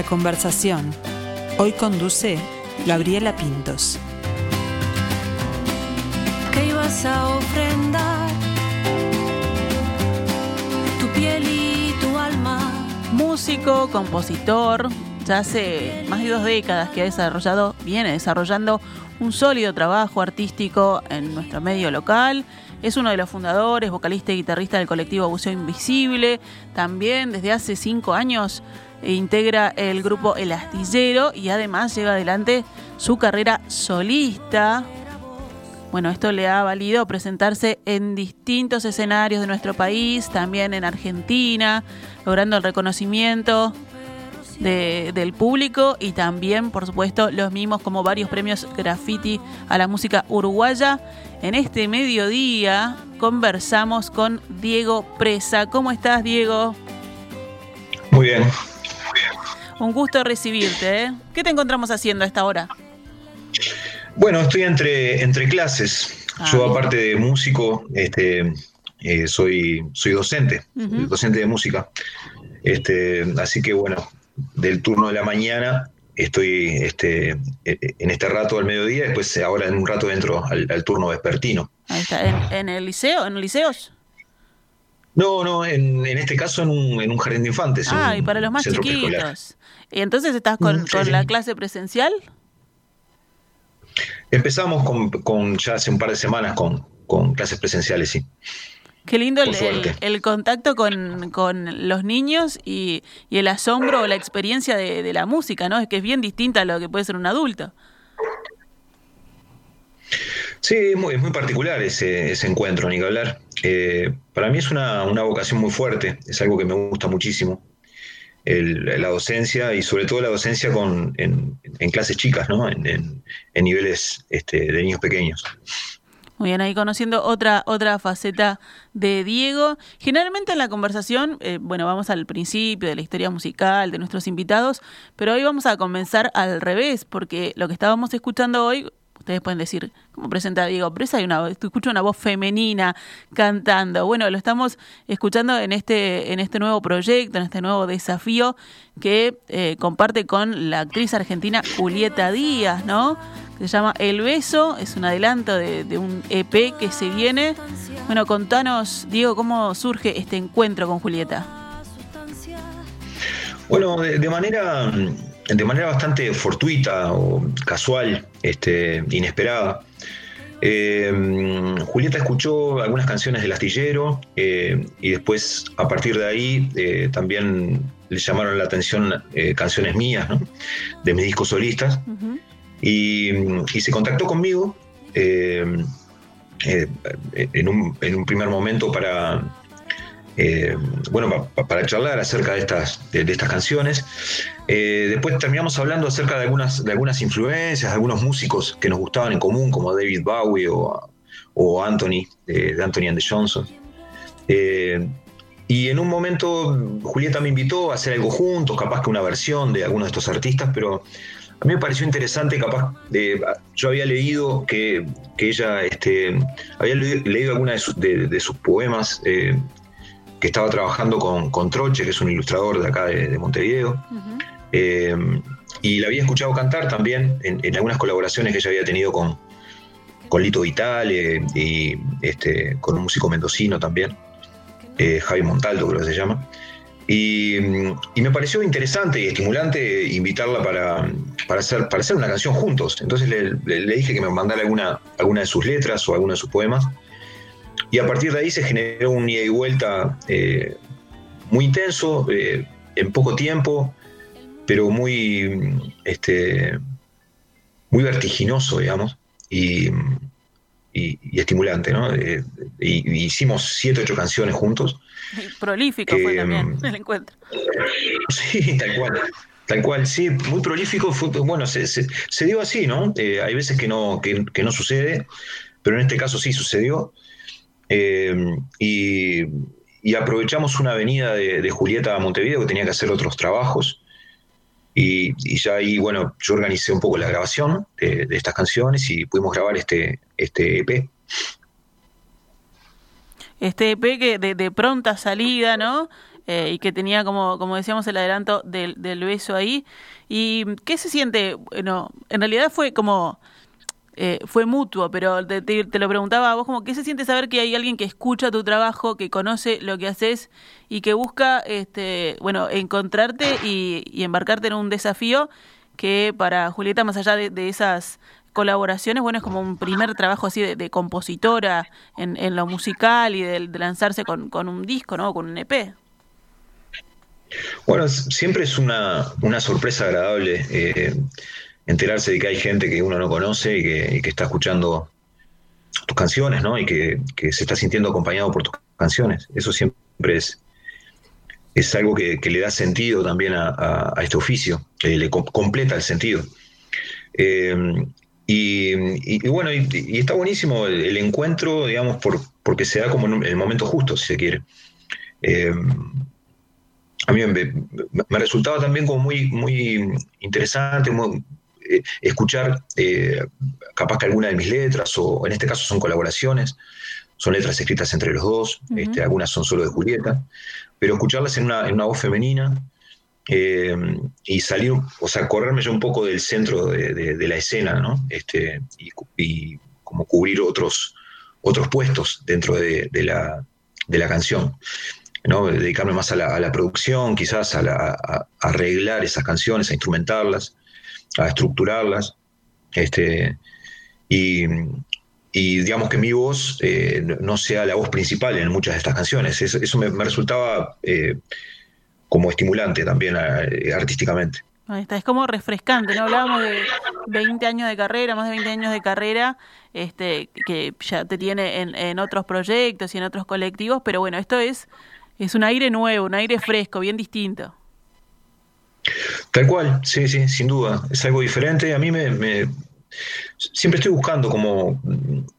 La conversación. Hoy conduce Gabriela Pintos. que ibas a ofrendar tu piel y tu alma. Músico, compositor, ya hace más de dos décadas que ha desarrollado, viene desarrollando un sólido trabajo artístico en nuestro medio local. Es uno de los fundadores, vocalista y guitarrista del colectivo Buceo Invisible. También desde hace cinco años integra el grupo El Astillero y además lleva adelante su carrera solista. Bueno, esto le ha valido presentarse en distintos escenarios de nuestro país, también en Argentina, logrando el reconocimiento de- del público y también, por supuesto, los mismos como varios premios graffiti a la música uruguaya. En este mediodía conversamos con Diego Presa. ¿Cómo estás, Diego? Muy bien. Un gusto recibirte. ¿eh? ¿Qué te encontramos haciendo a esta hora? Bueno, estoy entre, entre clases. Ah, Yo, aparte de músico, este, eh, soy, soy docente, docente de música. Este, así que bueno, del turno de la mañana estoy este, eh, en este rato al mediodía, después ahora en un rato entro al, al turno vespertino. Ahí está. ¿En, en el liceo? ¿En liceos? No, no, en, en este caso en un, en un jardín de infantes. Ah, y para los más preescolar. chiquitos. ¿Y entonces estás con, Mm, sí, con sí. la clase presencial? Empezamos con, con ya hace un par de semanas con, con clases presenciales, sí. Qué lindo el- el contacto con, con los niños y, y el asombro o la experiencia de, de la música, ¿no? Es que es bien distinta a lo que puede ser un adulto. Sí, es muy, particular ese, encuentro, ni que hablar. Eh, para mí es una, una vocación muy fuerte, es algo que me gusta muchísimo. El- la docencia y sobre todo la docencia con, en, en clases chicas, ¿no? En, en- en niveles este, de niños pequeños. Muy bien, ahí conociendo otra, otra faceta de Diego. Generalmente en la conversación, eh, bueno, vamos al principio de la historia musical de nuestros invitados, pero hoy vamos a comenzar al revés, porque lo que estábamos escuchando hoy, ustedes pueden decir, ¿cómo presenta Diego Presa? Hay una, escucho una voz femenina cantando. Bueno, lo estamos escuchando en este, en este nuevo proyecto, en este nuevo desafío que eh, comparte con la actriz argentina Julieta Díaz, ¿no? Se llama El Beso, es un adelanto de, un EP que se viene. Bueno, contanos, Diego, cómo surge este encuentro con Julieta. Bueno, de manera, de manera bastante fortuita o casual, este, inesperada. eh, Julieta escuchó algunas canciones del astillero eh, y después a partir de ahí eh, también le llamaron la atención canciones mías, ¿no? de mis discos solistas y, y se contactó conmigo en, un, en un primer momento para, eh, bueno, pa- para charlar acerca de estas, de, estas canciones. Eh, después terminamos hablando acerca de algunas, de algunas influencias, de algunos músicos que nos gustaban en común, como David Bowie o, o Anthony, eh, de Anthony and Johnson. Y en un momento Julieta me invitó a hacer algo juntos, capaz que una versión de algunos de estos artistas, pero a mí me pareció interesante, capaz, de, yo había leído que, que ella este, había le- leído alguna de, sus- poemas, que estaba trabajando con, con Troche, que es un ilustrador de acá de, de Montevideo, eh, y la había escuchado cantar también en, en algunas colaboraciones que ella había tenido con, con Lito Vitale y este, con un músico mendocino también, eh, Javi Montaldo creo que se llama. Y, y me pareció interesante y estimulante invitarla para, para, hacer, para hacer una canción juntos. Entonces le, le- le dije que me mandara alguna, alguna de sus letras o alguna de sus poemas. Y a partir de ahí se generó un ida y vuelta eh, muy intenso, eh, en poco tiempo, pero muy, este, muy vertiginoso, digamos, y, y- y estimulante, ¿no? Eh, y, y hicimos siete, ocho canciones juntos. Prolífico fue Eh, también el encuentro. Sí, tal cual. Tal cual, sí, muy prolífico. Fue, bueno, se, se- se dio así, ¿no? Eh, hay veces que no, que, que no sucede, pero en este caso sí sucedió. Eh, y, aprovechamos una avenida de, Julieta a Montevideo que tenía que hacer otros trabajos. Y, ya ahí, bueno, yo organicé un poco la grabación de, de estas canciones y pudimos grabar este, este EP. Este EP que de, pronta salida, ¿no? eh, y que tenía, como, como decíamos, el adelanto del, del beso ahí. ¿Y qué se siente? Bueno, en realidad fue como eh, fue mutuo, pero te, lo preguntaba a vos, como, ¿qué se siente saber que hay alguien que escucha tu trabajo, que conoce lo que haces y que busca, este, bueno, encontrarte y, embarcarte en un desafío que para Julieta, más allá de, esas colaboraciones, bueno, es como un primer trabajo así de, compositora en, lo musical y de, lanzarse con, un disco, ¿no? Con un EP. Bueno, siempre es una, una sorpresa agradable. Eh, enterarse de que hay gente que uno no conoce y que, está escuchando tus canciones, ¿no? Y que, se está sintiendo acompañado por tus canciones. Eso siempre es, es algo que, le da sentido también a, este oficio, que le completa el sentido. Eh, y, bueno, y, está buenísimo el, encuentro, digamos, por, porque se da como en el momento justo, si se quiere. Eh, a mí me, me, resultaba también como muy, muy interesante, muy, eh, escuchar eh, capaz que alguna de mis letras, o en este caso son colaboraciones, son letras escritas entre los dos, este, algunas son solo de Julieta, pero escucharlas en una, voz femenina eh, y salir, o sea, correrme yo un poco del centro de, la escena, ¿no? Este, y, como cubrir otros, otros puestos dentro de, la, canción. ¿no? dedicarme más a la, producción, quizás a, a, arreglar esas canciones, a instrumentarlas, a estructurarlas. Este, y, digamos que mi voz eh, no sea la voz principal en muchas de estas canciones. Eso, me, resultaba eh, como estimulante también eh, artísticamente. Ahí es como refrescante, ¿no? Hablábamos de 20 años de carrera, más de 20 años de carrera, este, que ya te tiene en, en otros proyectos y en otros colectivos, pero bueno, esto es, es un aire nuevo, un aire fresco, bien distinto. Tal cual, sí, sí, sin duda. Es algo diferente. A mí me, siempre estoy buscando como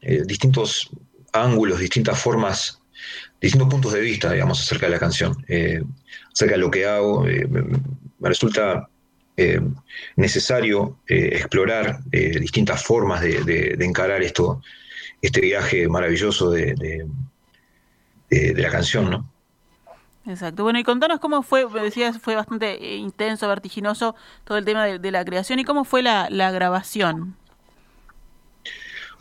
eh, distintos ángulos, distintas formas, distintos puntos de vista, digamos, acerca de la canción, eh, acerca de lo que hago. Eh, me resulta necesario explorar distintas formas de, encarar esto, este viaje maravilloso de, de la canción, ¿no? Exacto. Bueno, y contanos cómo fue, decías, fue bastante eh, intenso, vertiginoso todo el tema de, la creación y cómo fue la, grabación.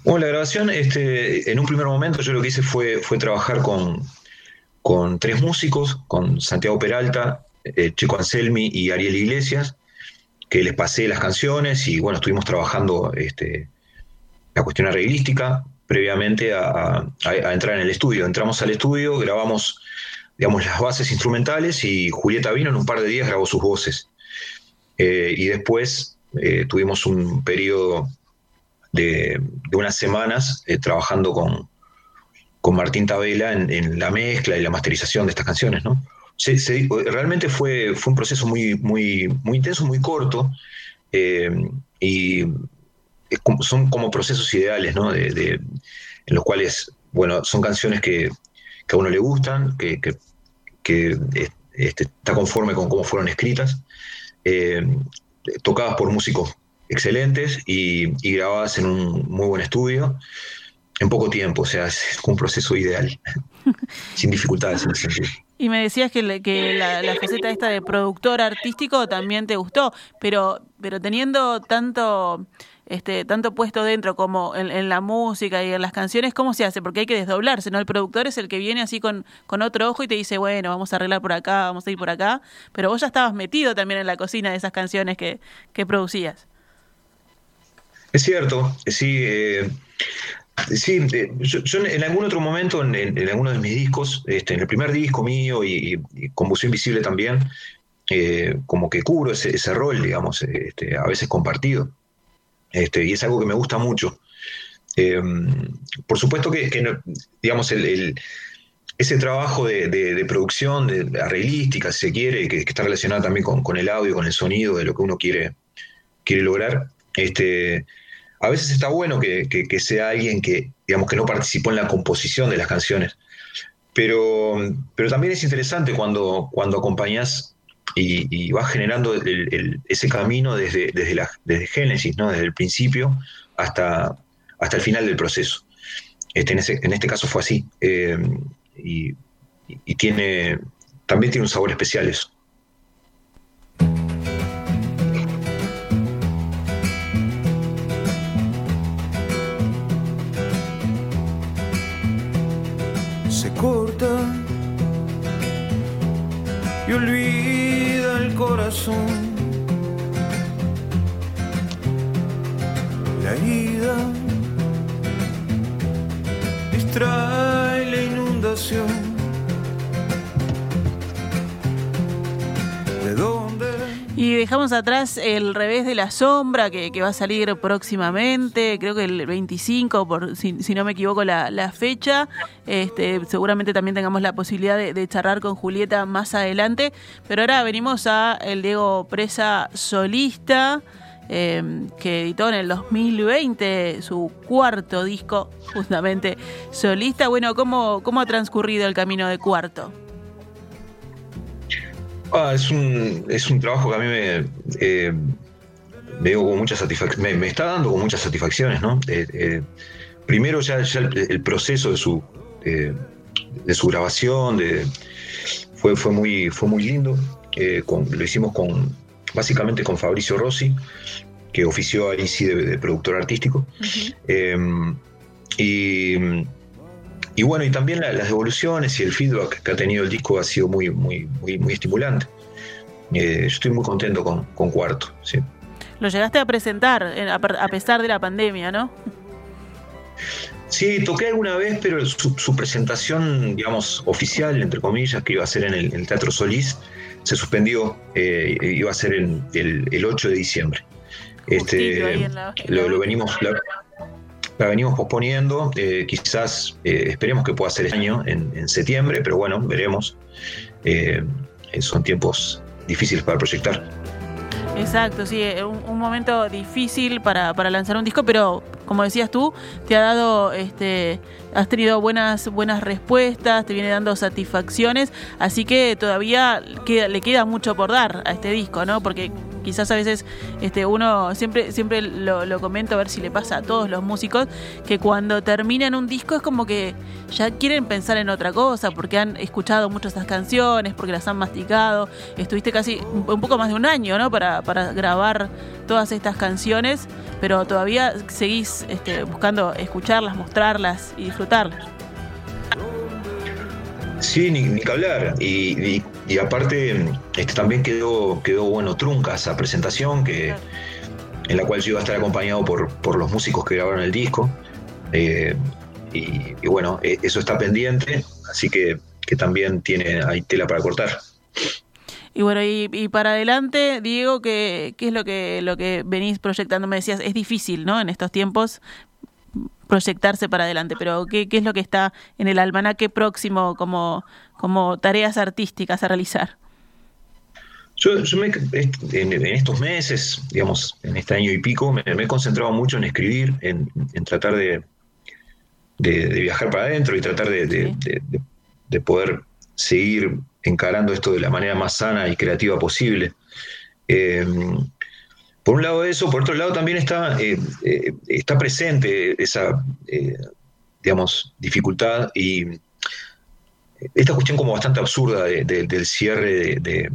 Bueno, la grabación, este, en un primer momento yo lo que hice fue, fue trabajar con, con tres músicos, con Santiago Peralta, eh, Chico Anselmi y Ariel Iglesias, que les pasé las canciones y bueno, estuvimos trabajando este, la cuestión arreglística previamente a entrar en el estudio. Entramos al estudio, grabamos digamos, las bases instrumentales y Julieta vino en un par de días, grabó sus voces. Eh, y después eh, tuvimos un periodo de, unas semanas eh, trabajando con, con Martín Tabela en, la mezcla y la masterización de estas canciones, ¿no? realmente fue, fue un proceso muy, muy, muy intenso, muy corto, y son como procesos ideales, ¿no? De, en los cuales, bueno, son canciones que, a uno le gustan, que, que este, está conforme con cómo fueron escritas, eh, tocadas por músicos excelentes y, grabadas en un muy buen estudio en poco tiempo, o sea, es un proceso ideal, sin dificultades en ese sentido. Y me decías que, que la, la, faceta esta de productor artístico también te gustó, pero, pero teniendo tanto este, tanto puesto dentro como en, la música y en las canciones, ¿cómo se hace? Porque hay que desdoblarse, ¿no? El productor es el que viene así con, con otro ojo y te dice, bueno, vamos a arreglar por acá, vamos a ir por acá, pero vos ya estabas metido también en la cocina de esas canciones que, producías. Es cierto, sí. Eh, sí, eh, yo, en algún otro momento, en, alguno de mis discos, este, en el primer disco mío y, con Buceo Invisible también, eh, como que cubro ese, ese rol, digamos, este, a veces compartido. Este, y es algo que me gusta mucho. Eh, por supuesto que, digamos, ese trabajo de, producción, de, arreglística, si se quiere, que, está relacionado también con, el audio, con el sonido, de lo que uno quiere, quiere lograr, este, a veces está bueno que, sea alguien que, digamos, que no participó en la composición de las canciones. Pero, pero también es interesante cuando, cuando acompañas y, va generando ese camino desde, desde, la, desde Génesis, ¿no? desde el principio hasta, hasta el final del proceso. Este, en, este caso fue así. Eh, y, tiene también tiene un sabor especial eso. Y dejamos atrás el revés de la sombra que, va a salir próximamente, creo que el 25, por, si, no me equivoco la, la fecha. Este, seguramente también tengamos la posibilidad de, de charlar con Julieta más adelante. Pero ahora venimos a el Diego Presa solista. Eh, que editó en el 2020 su cuarto disco, justamente solista. Bueno, ¿cómo, cómo ha transcurrido el camino de cuarto? Ah, es, un, es un trabajo que a mí me, eh, con me, me está dando con muchas satisfacciones, ¿no? Eh, eh, primero ya, el, proceso de su, de su grabación de, fue, fue, muy, fue muy lindo. Lo hicimos con básicamente con Fabricio Rossi, que ofició ahí sí de, de productor artístico. Eh, y, y bueno, y también la- las devoluciones y el feedback que ha tenido el disco ha sido muy, muy, muy, muy estimulante. Eh, yo estoy muy contento con, con Cuarto. Sí. Lo llegaste a presentar eh, a pesar de la pandemia, ¿no? Sí, toqué alguna vez, pero su, su presentación, digamos, oficial, entre comillas, que iba a ser en el, en el Teatro Solís, se suspendió, eh, iba a ser en el, el 8 de diciembre. La- la lo, lo venimos, la, la venimos posponiendo, eh, quizás eh, esperemos que pueda ser este año, en, en septiembre, pero bueno, veremos. Eh, son tiempos difíciles para proyectar. Exacto, sí, eh, un, momento difícil para, para lanzar un disco, pero como decías tú, te ha dado, este, has tenido buenas, buenas respuestas, te viene dando satisfacciones, así que todavía queda- le queda mucho por dar a este disco, ¿no? Porque quizás a veces este, uno, siempre, siempre lo, comento a ver si le pasa a todos los músicos, que cuando terminan un disco es como que ya quieren pensar en otra cosa, porque han escuchado muchas esas canciones, porque las han masticado, estuviste casi un, un poco más de un año, ¿no? Para, para grabar todas estas canciones, pero todavía seguís este, buscando escucharlas, mostrarlas y disfrutarlas. Sí, ni, ni que hablar. Y, y- y aparte, este, también quedó, quedó bueno trunca esa presentación que, en la cual yo iba a estar acompañado por, por los músicos que grabaron el disco. Eh, y, y bueno, eh, eso está pendiente, así que, que también tiene hay tela para cortar. Y bueno, y, y para adelante, Diego, ¿qué, qué es lo que, lo que venís proyectando? Me decías, es difícil, ¿no? En estos tiempos proyectarse para adelante, pero ¿qué, qué es lo que está en el almanaque próximo como, como tareas artísticas a realizar? Yo, yo me- en, estos meses, digamos, en este año y pico, me, me he concentrado mucho en escribir, en, en tratar de, de- de viajar para adentro y tratar de- de poder seguir encarando esto de la manera más sana y creativa posible. Eh, por un lado eso, por otro lado también está, eh, eh, está presente esa, eh, digamos, dificultad y esta cuestión como bastante absurda de- de- del cierre de, de-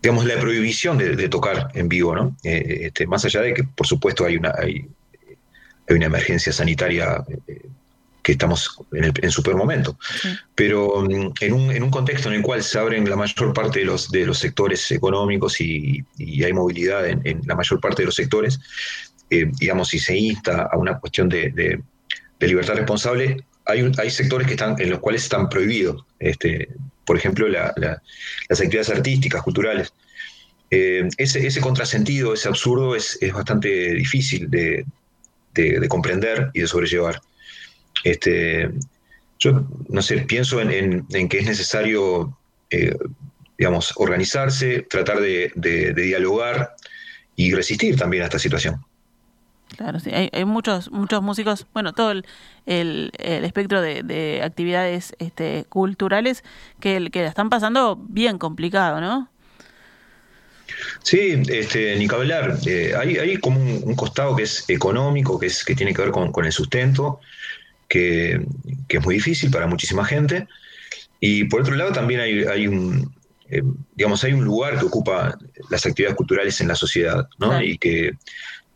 digamos, la prohibición de, tocar en vivo, ¿no? Este, más allá de que, por supuesto, hay una, hay, hay una emergencia sanitaria que estamos en, el, en super momento. Sí. Pero mm, en un, en un contexto en el cual se abren la mayor parte de los, de los sectores económicos y, y hay movilidad en, en la mayor parte de los sectores, eh, digamos, si se insta a una cuestión de, de- de libertad responsable, hay, un- hay sectores que están, en los cuales están prohibidos. Este, por ejemplo, la- la- las actividades artísticas, culturales. Eh, ese, ese contrasentido, ese absurdo, es, es bastante difícil de, de- de comprender y de sobrellevar. Este, yo, no sé, pienso en, en- en que es necesario, eh, digamos, organizarse, tratar de, de- de dialogar y resistir también a esta situación. Claro, sí. Hay, hay muchos, muchos músicos, bueno, todo el, el, el espectro de, de actividades este, culturales que, que la están pasando bien complicado, ¿no? Sí, este, ni que hablar. Eh, hay, hay como un, un costado que es económico, que, es, que tiene que ver con, con el sustento, que, que es muy difícil para muchísima gente. y por otro lado también hay, hay un, eh, digamos, hay un lugar que ocupa las actividades culturales en la sociedad, ¿no? Claro. Y, que,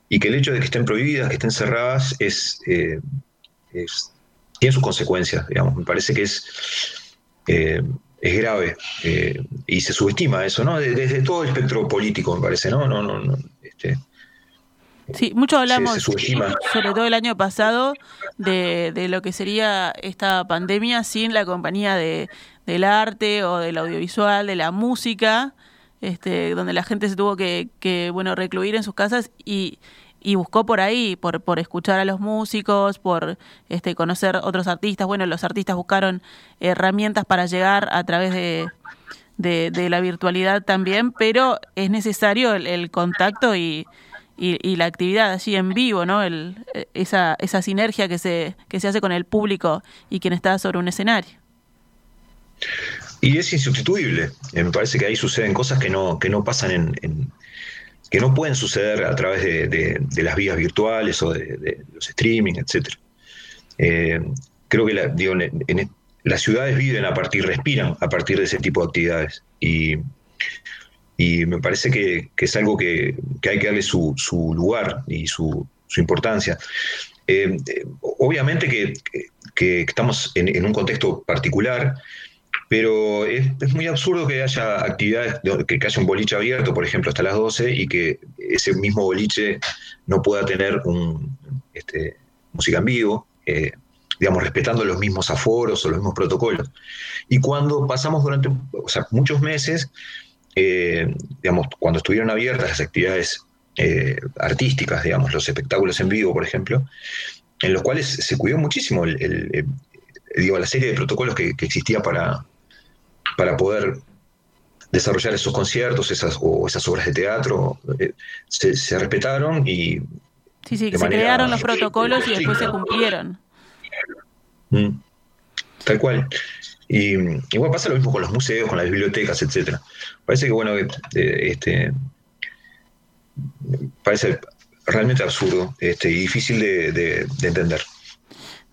y que el hecho de que estén prohibidas, que estén cerradas, es, eh, es- tiene sus consecuencias, digamos. Me parece que es, eh, es grave eh, y se subestima eso, ¿no? De- Desde todo el espectro político, me parece, ¿no? no, no, no este, Sí, mucho hablamos, se sobre todo el año pasado, de, de lo que sería esta pandemia sin la compañía de, del arte o del audiovisual, de la música, este, donde la gente se tuvo que, que bueno, recluir en sus casas y, y buscó por ahí, por, por escuchar a los músicos, por este, conocer otros artistas. Bueno, los artistas buscaron herramientas para llegar a través de, de, de la virtualidad también, pero es necesario el, el contacto y, y, y la actividad allí en vivo, ¿no? El, eh, esa, esa sinergia que se, que se hace con el público y quien está sobre un escenario. Y es insustituible. Eh, me parece que ahí suceden cosas que no, que no pasan en, que no pueden suceder a través de, de- las vías virtuales o de, los streaming, etc. creo que digo, las ciudades viven a partir, respiran a partir de ese tipo de actividades. Y, y me parece que, es algo que, hay que darle su, su lugar y su, importancia. Eh, obviamente que, estamos en- un contexto particular, pero es, muy absurdo que haya actividades, que, haya un boliche abierto, por ejemplo, hasta las 12 y que ese mismo boliche no pueda tener un, este, música en vivo, eh, digamos, respetando los mismos aforos o los mismos protocolos. Y cuando pasamos durante muchos meses, eh, digamos, cuando estuvieron abiertas las actividades eh, artísticas, digamos, los espectáculos en vivo, por ejemplo, en los cuales se cuidó muchísimo el, el- el- digo, la serie de protocolos que, que existía para, para poder desarrollar esos conciertos esas, o esas obras de teatro, eh, se, se respetaron y Sí, sí, que se crearon los protocolos y después se cumplieron. mm, tal cual. Y igual pasa lo mismo con los museos, con las bibliotecas, etcétera. Parece que, bueno, eh, este, parece realmente absurdo este, y difícil de, de- de entender.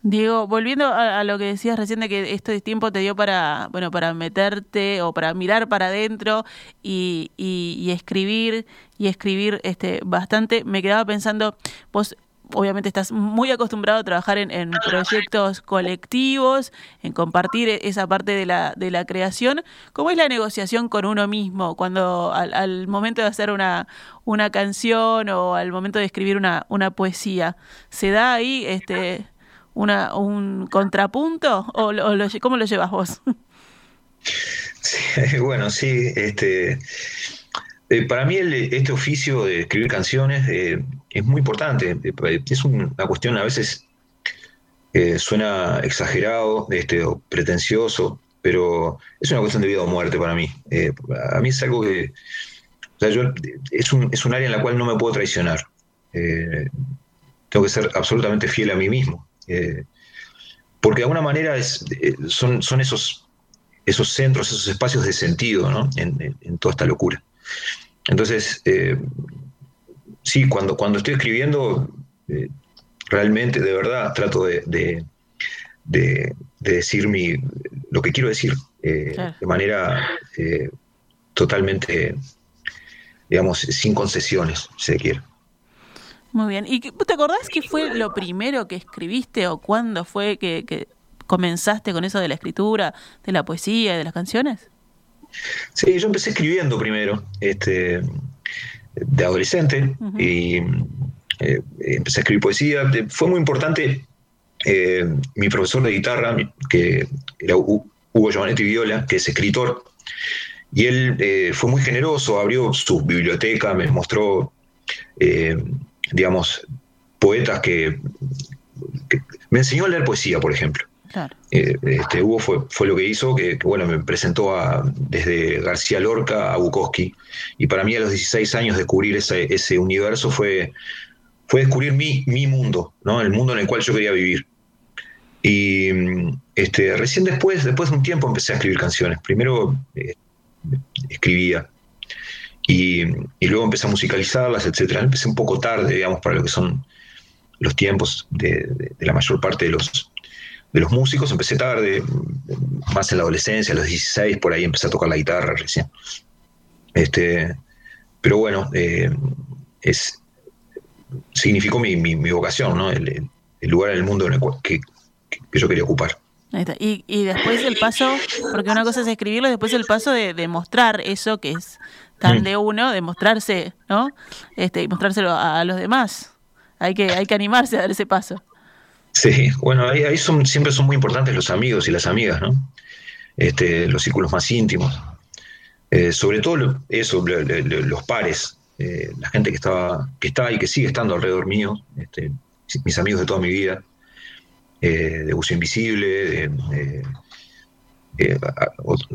Diego, volviendo a, a lo que decías recién de que este tiempo te dio para, bueno, para meterte o para mirar para adentro y, y- y escribir y escribir este bastante, me quedaba pensando, vos obviamente estás muy acostumbrado a trabajar en, en proyectos colectivos, en compartir e- esa parte de la, de la creación. ¿Cómo es la negociación con uno mismo cuando al, momento de hacer una, una canción o al momento de escribir una, una poesía? ¿Se da ahí este una, un contrapunto o, lo- cómo lo llevas vos? Bueno, sí, este, eh, para mí este oficio de escribir canciones eh, es muy importante. Eh, Es una cuestión a veces suena exagerado este, o pretencioso, pero es una cuestión de vida o muerte para mí. A mí es algo que es, un, es un área en la cual no me puedo traicionar. Tengo que ser absolutamente fiel a mí mismo. Porque de alguna manera son, esos, esos centros, esos espacios de sentido ¿no? en toda esta locura. Entonces, eh, sí, cuando, cuando estoy escribiendo, eh, realmente, de verdad, trato de, de- de- de decir mi, lo que quiero decir eh, Claro. de manera totalmente, digamos, sin concesiones, si se quiere. Muy bien. ¿Y te acordás qué fue lo primero que escribiste o cuándo fue que, que comenzaste con eso de la escritura, de la poesía y de las canciones? Sí, yo empecé escribiendo primero, este, de adolescente, y eh, empecé a escribir poesía. Eh, Fue muy importante eh, mi profesor de guitarra, que era Hu- Hugo Giovanetti Viola, que es escritor, y él eh, fue muy generoso, abrió su biblioteca, me mostró, digamos, poetas que, que- Me enseñó a leer poesía, por ejemplo. Eh, este, Hugo fue, fue lo que hizo, que, bueno, me presentó a, desde García Lorca a Bukowski. Y para mí a los 16 años descubrir ese, ese universo fue, fue descubrir mi, mi mundo, ¿no? el mundo en el cual yo quería vivir. Y este, recién después, después de un tiempo empecé a escribir canciones. Primero eh, escribía y, y luego empecé a musicalizarlas, etc. Empecé un poco tarde, digamos, para lo que son los tiempos de- de la mayor parte de los, de los músicos, empecé tarde, más en la adolescencia, a los 16, por ahí empecé a tocar la guitarra recién. Este, pero bueno, eh, es, significó mi, mi, mi vocación, ¿no? El, el, lugar en el mundo en el cual, que, que yo quería ocupar. Y, y, después el paso, porque una cosa es escribirlo, después el paso de, de mostrar eso que es tan de uno, de mostrarse, ¿no? Este, y mostrárselo a, a, los demás. Hay que, hay que animarse a dar ese paso. Sí, bueno, ahí, ahí son, siempre son muy importantes los amigos y las amigas, ¿no? Este, los círculos más íntimos. Eh, sobre todo eso, los pares, eh, la gente que estaba, que está y que sigue estando alrededor mío, este, mis amigos de toda mi vida, eh, de Uso Invisible, de,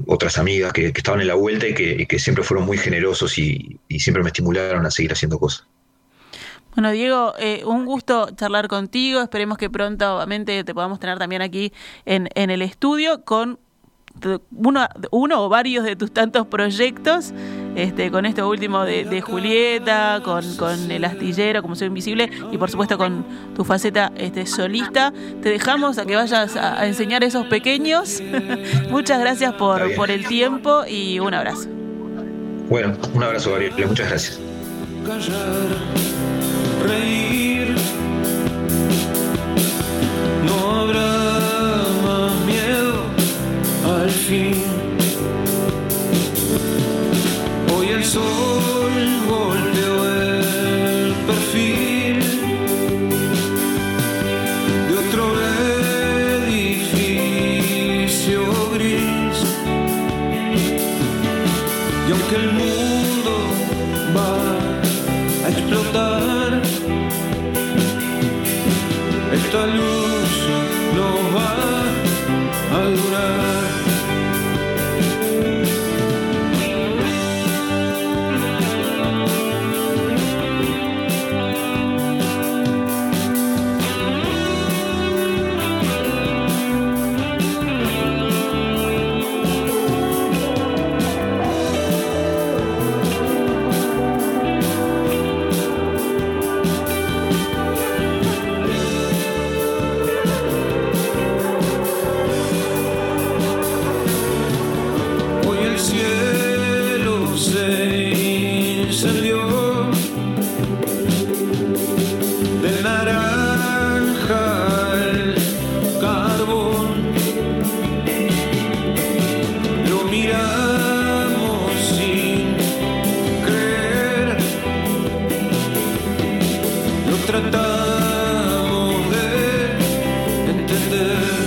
otras amigas que, estaban en la vuelta y que, y que siempre fueron muy generosos y, y, siempre me estimularon a seguir haciendo cosas. Bueno, Diego, eh, un gusto charlar contigo. Esperemos que pronto, obviamente, te podamos tener también aquí en, en el estudio con uno, uno o varios de tus tantos proyectos, este, con esto último de, de Julieta, con, con, El Astillero, como Soy Invisible, y por supuesto con tu faceta este, solista. Te dejamos a que vayas a, a enseñar a esos pequeños. muchas gracias por, por el tiempo y un abrazo. Bueno, un abrazo, Gabriel. Muchas gracias. Reír, liefde